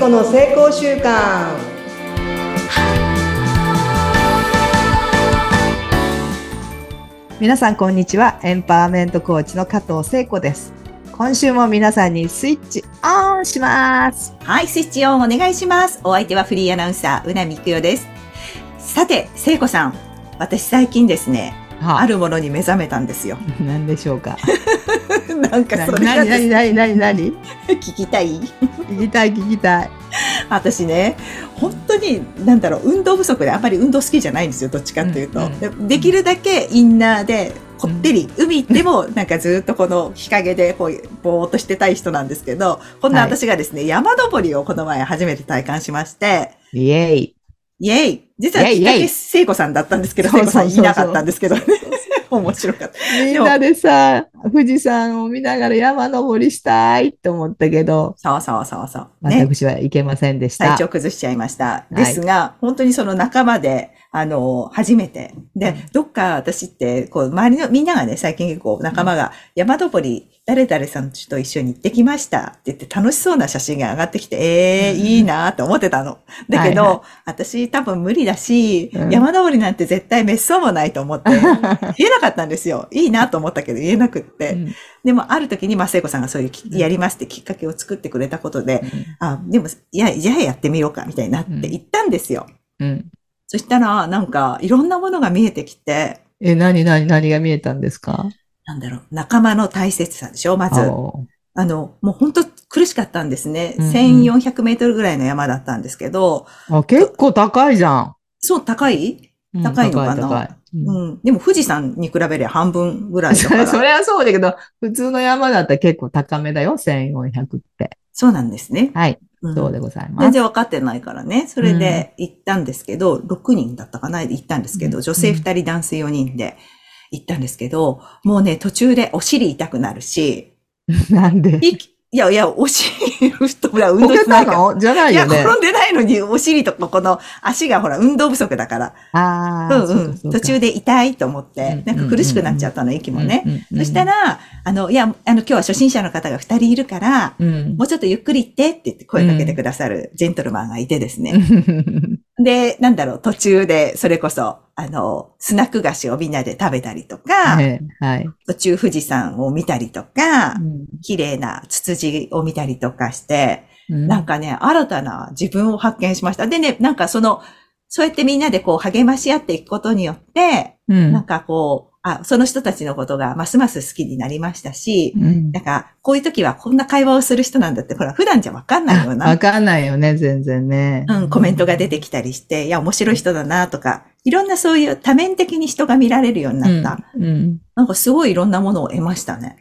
子の成功習慣皆さんこんにちはエンパワーメントコーチの加藤聖子です今週も皆さんにスイッチオンしますはい、スイッチオンお願いします。お相手はフリーアナウンサー、うなみくよです。さて、聖子さん。私最近ですね、あるものに目覚めたんですよ。何でしょうか なんかそれが何何何何何聞きたい。聞きたい聞きたい。私ね、本当に、なんだろう、運動不足であんまり運動好きじゃないんですよ、どっちかっていうと。うんでできるだけインナーで、こってり、海行っても、なんかずっとこの日陰でこう、ぼーっとしてたい人なんですけど、こんな私がですね、山登りをこの前初めて体感しまして、イエイイェイ実はきっかけ、聖子さんだったんですけど、聖子さんいなかったんですけどね。面白かった。みんなでさ富士山を見ながら山登りしたいって思ったけどそうそうそうそう。ね。私は行けませんでした、体調崩しちゃいました。ですが、本当にその仲間で、あの、初めて。で、どっか私って、こう、周りのみんながね、最近結構仲間が山登り、誰々さんと一緒に行ってきました。って言って楽しそうな写真が上がってきて、ええうんいいなって思ってたの。だけど、はいは私多分無理だし、うん。山登りなんて絶対滅相もないと思って、言えなかったんですよ。いいなと思ったけど言えなくって。うん。でも、ある時に、まあ、聖子さんがそういうき、やりますってきっかけを作ってくれたことで、あ、でも、いや、じゃあやってみようか、みたいになって行ったんですよ。うんそしたら、なんか、いろんなものが見えてきて、え何何何が見えたんですか？なんだろう、仲間の大切さでしょ？まず。おあの、もう本当苦しかったんですね。うんうん。1400メートルぐらいの山だったんですけど、あ結構高いじゃん。そう、高い？うん高いのかな？高い高いうんうん。でも富士山に比べれば半分ぐらいだそから。れ それはそうだけど、普通の山だったら結構高めだよ、1400って。そうなんですね。はい、うんそうでございます。全然分かってないからね。それで行ったんですけど、6人だったかな行ったんですけど、うん女性2人、男性4人で行ったんですけど、もうね、途中でお尻痛くなるし、なんで？いいやいや、お尻、太ほら、運動してないのじゃないいや、よね。転んでないのに、お尻とかこの足がほら、運動不足だから。ああ、うんうん。途中で痛いと思って、うんなんか苦しくなっちゃったの、息もね。そしたら、あの、いや、あの、今日は初心者の方が2人いるから、うんもうちょっとゆっくり行ってって言って声かけてくださるジェントルマンがいてですね。うんで、なんだろう、途中で、それこそ、あの、スナック菓子をみんなで食べたりとか、はい。はい。途中富士山を見たりとか、うん綺麗なツツジを見たりとかして、うんなんかね、新たな自分を発見しました。でね、なんかその、そうやってみんなでこう励まし合っていくことによって、うんなんかこう、あ、その人たちのことがますます好きになりましたし、うんなんか、こういう時はこんな会話をする人なんだって、ほら、普段じゃわかんないようなわ、かんないよね、全然ね。うん、コメントが出てきたりして、いや、面白い人だなとか、いろんなそういう多面的に人が見られるようになった。うん。うんなんかすごいいろんなものを得ましたね。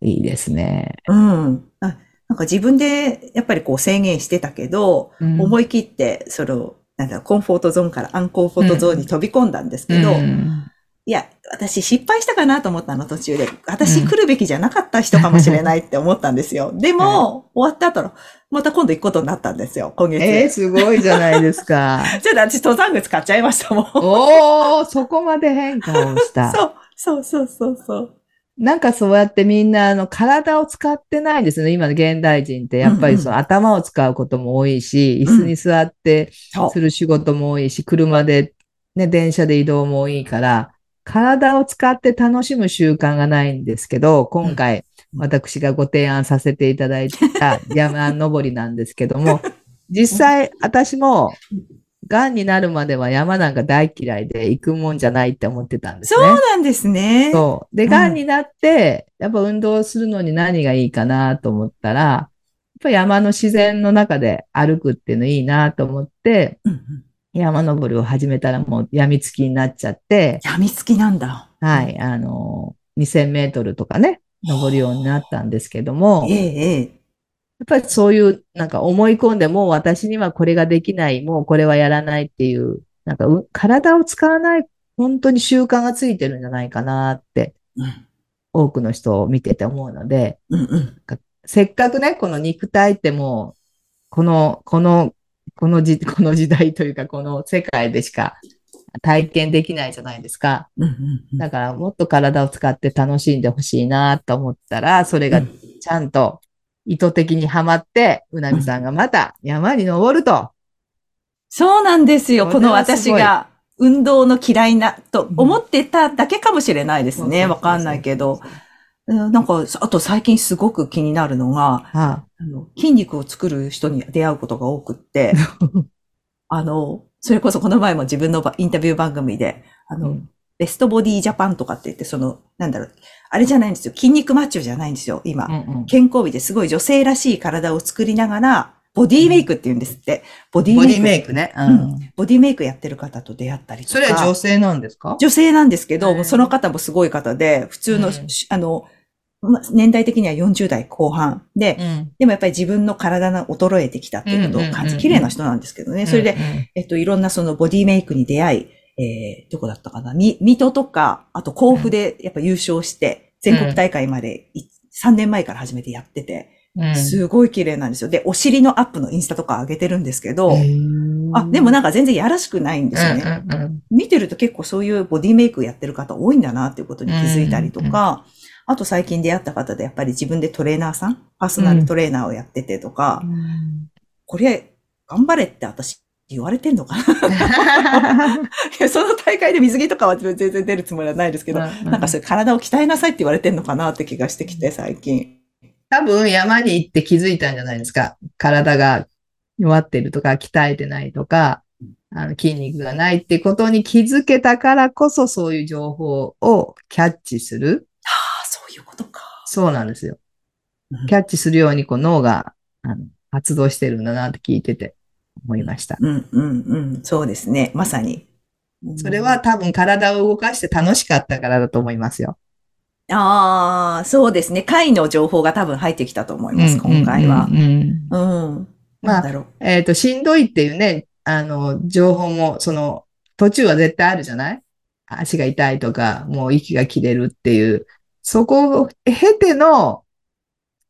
いいですね。うん。あなんか自分でやっぱりこう制限してたけど、うん思い切って、その、なんだコンフォートゾーンからアンコンフォートゾーンに飛び込んだんですけど、うんいや、私失敗したかなと思ったの途中で。私来るべきじゃなかった人かもしれないって思ったんですよ。でも、終わった後、また今度行くことになったんですよ、今月。えー、すごいじゃないですか。ちょっと私登山靴買っちゃいましたもん。おー、そこまで変化をした。そう、そうそうそうそう。なんかそうやってみんなあの体を使ってないですね。今の現代人ってやっぱりその頭を使うことも多いし、うん椅子に座ってする仕事も多いし、車でね、電車で移動も多いから、体を使って楽しむ習慣がないんですけど、今回私がご提案させていただいた 山登りなんですけども、実際私も癌になるまでは山なんか大嫌いで行くもんじゃないって思ってたんですね。そうなんですね。そう。で、うん癌になって、やっぱ運動するのに何がいいかなと思ったら、やっぱ山の自然の中で歩くっていうのいいなと思って、うんうん山登りを始めたらもう病みつきになっちゃって、やみつきなんだ。はい、あの、2000メートルとかね、登るようになったんですけども、えやっえ、ええ。ぱりそういうなんか思い込んでもう私にはこれができない、もうこれはやらないっていう、なんかう体を使わない、本当に習慣がついてるんじゃないかなって、うん多くの人を見てて思うので、うんうん。せっかくね、この肉体ってもう、この、この、このじ、この時代というか、この世界でしか体験できないじゃないですか。だから、もっと体を使って楽しんでほしいなと思ったら、それがちゃんと意図的にはまって、うなみさんがまた山に登ると。そうなんですよ。ここの私が運動の嫌いなと思ってただけかもしれないですね。わかんないけど。うんなんか、あと最近すごく気になるのが、はあの筋肉を作る人に出会うことが多くって、あの、それこそこの前も自分のばインタビュー番組で、ああの、ベストボディジャパンとかって言って、その、なんだろう、あれじゃないんですよ。筋肉マッチョじゃないんですよ、今。うん健康美ですごい女性らしい体を作りながら、ボディメイクって言うんですって。ボディボデメイク。ィメイクね。ううんん。ボディメイクやってる方と出会ったりとか。それは女性なんですか女性なんですけど、その方もすごい方で、普通の、うんあの、ま年代的には40代後半。で、うん。でもやっぱり自分の体が衰えてきたっていうことを感じ、うんうんうん。うん綺麗な人なんですけどね。それで、うん、えっと、いろんなそのボディメイクに出会い、えー、どこだったかな？み、水戸とか、あと甲府でやっぱ優勝して、全国大会までい3年前から始めてやってて、うん、すごい綺麗なんですよ。で、お尻のアップのインスタとか上げてるんですけど、あ、でもなんか全然やらしくないんですよね。うんうんうん見てると結構そういうボディメイクやってる方多いんだなっていうことに気づいたりとか、あと最近出会った方でやっぱり自分でトレーナーさん、パーソナルトレーナーをやっててとか、これ頑張れって私言われてんのかな？いやその大会で水着とかは全然出るつもりはないですけど、なんかそれ体を鍛えなさいって言われてんのかなって気がしてきて最近。多分山に行って気づいたんじゃないですか？体が弱ってるとか、鍛えてないとか、あの筋肉がないってことに気づけたからこそ、そういう情報をキャッチする。いうことか。そうなんですようん。キャッチするようにこう脳があの発動してるんだなって聞いてて思いました。うん、うん、うん。そうですね。まさに。それは多分体を動かして楽しかったからだと思いますよ。ああ、そうですね。会の情報が多分入ってきたと思います、今回はうん。うんうんうん。まあ。えっ、と、しんどいっていうね、あの、情報も、その、途中は絶対あるじゃない？足が痛いとか、もう息が切れるっていう、そこを経ての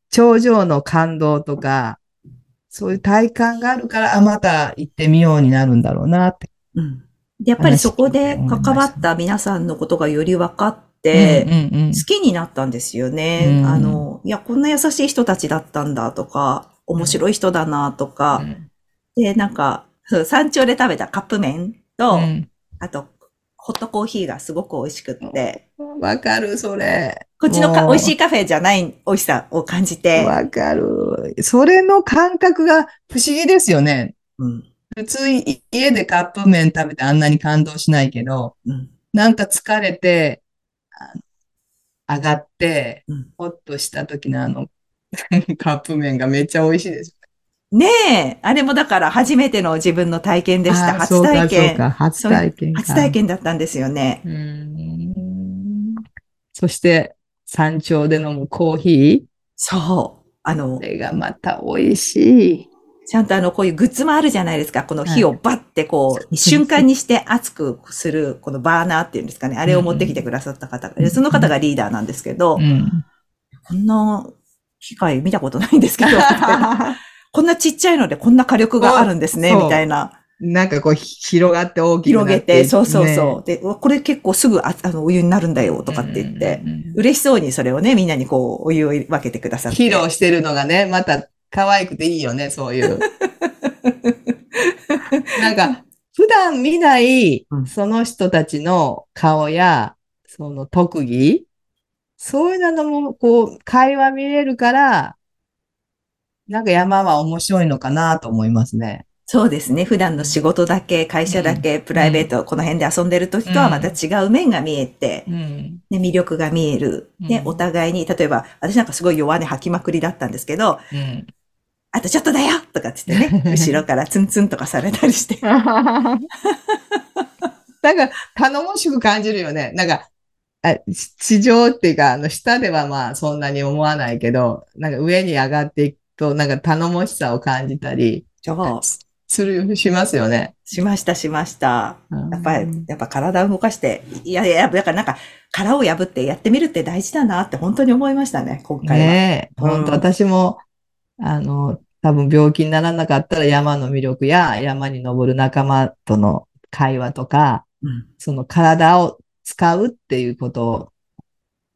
頂上の感動とか、そういう体感があるから、あ、また行ってみようになるんだろうなって。うん。で、やっぱりそこで関わった皆さんのことがより分かって、うんうんうん好きになったんですよね。うんあの、いや、こんな優しい人たちだったんだとか、面白い人だなとか、うん。で、なんか、山頂で食べたカップ麺と、うん。あと、ホットコーヒーがすごく美味しくって、わかる、それ。こっちのか美味しいカフェじゃない美味しさを感じて、わかる。それの感覚が不思議ですよね。うん、普通い家でカップ麺食べてあんなに感動しないけど、うん、なんか疲れて、あ上がってうん、ほっとした時のあの、カップ麺がめっちゃ美味しいです。ねえ、あれもだから初めての自分の体験でした。初体そう験。か、初体験か。初体験だったんですよね。うーん。そして、山頂で飲むコーヒそう。あのー。こ、れがまた美味しい。ちゃんとあの、こういうグッズもあるじゃないですか。この火をバッてこう、はい瞬間にして熱くする、このバーナーっていうんですかね。あれを持ってきてくださった方が、でその方がリーダーなんですけど、うん。こんな機械見たことないんですけど、こんなちっちゃいのでこんな火力があるんですね、みたいな。なんかこう、ひ広がって大きく広げなってて、そうそうねそう。で、これ結構すぐああのお湯になるんだよ、とかって言って、うんうんうん嬉しそうにそれをね、みんなにこう、お湯を分けてくださって。披露してるのがね、また可愛くていいよね、そういう。なんか、普段見ないうん、その人たちの顔や、その特技、そういうのも、こう、会話見れるから、なんか山は面白いのかなと思いますね。そうですね。普段の仕事だけ、会社だけ、プライベート、この辺で遊んでる時とはまた違う面が見えて、うん。ね、魅力が見える。で、うんお互いに、例えば、私なんかすごい弱音吐きまくりだったんですけど、うん。あとちょっとだよとかって言ってね、後ろからツンツンとかされたりして。なんか、頼もしく感じるよね。なんか、あ地地上っていうか、あの、下ではまあ、そんなに思わないけど、なんか上に上がっていくと、なんか頼もしさを感じたり。する、しますよね。しました、しました。やっぱりうん、やっぱ体を動かして、いやいや、だからなんか、殻を破ってやってみるって大事だなって本当に思いましたね、今回は。ねえ、うん本当私も、あの、多分病気にならなかったら山の魅力や山に登る仲間との会話とか、うんその体を使うっていうこと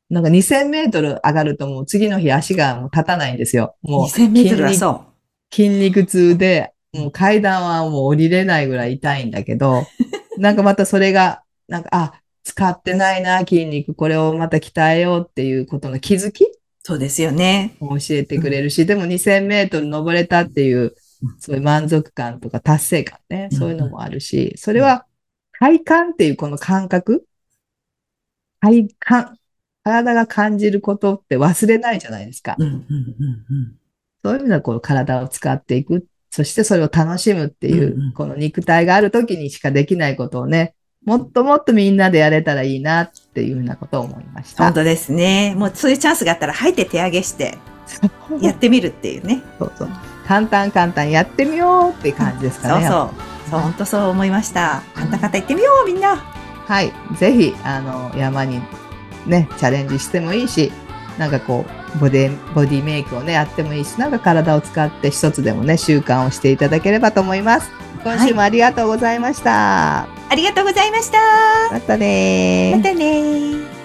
なんか2000メートル上がるともう次の日足がもう立たないんですよ。もう2000メートルはそう。筋肉痛で、もう階段はもう降りれないぐらい痛いんだけど、なんかまたそれが、なんか、あ、使ってないな、筋肉、これをまた鍛えようっていうことの気づきそうですよね。を教えてくれるし、でも2000メートル登れたっていう、そういう満足感とか達成感ね、そういうのもあるし、それは体感っていうこの感覚？体感、体が感じることって忘れないじゃないですか。うんうんうんそういう意味ではこう体を使っていく。そしてそれを楽しむっていう、うんうんこの肉体がある時にしかできないことをね、もっともっとみんなでやれたらいいなっていうふうなことを思いました。本当ですね。もうそういうチャンスがあったら、入って手上げして、やってみるっていうね。そうそう。簡単簡単やってみようっていう感じですかね。そうそう。そう、本当そう思いました。カンタカンタ行ってみよう、みんな。はい。ぜひ、あの、山にね、チャレンジしてもいいし、なんかこう、ボディ、ボディメイクをね、やってもいいし、なんか体を使って一つでもね、習慣をしていただければと思います。今週もありがとうございました。ありがとうございました。またねーまたねー。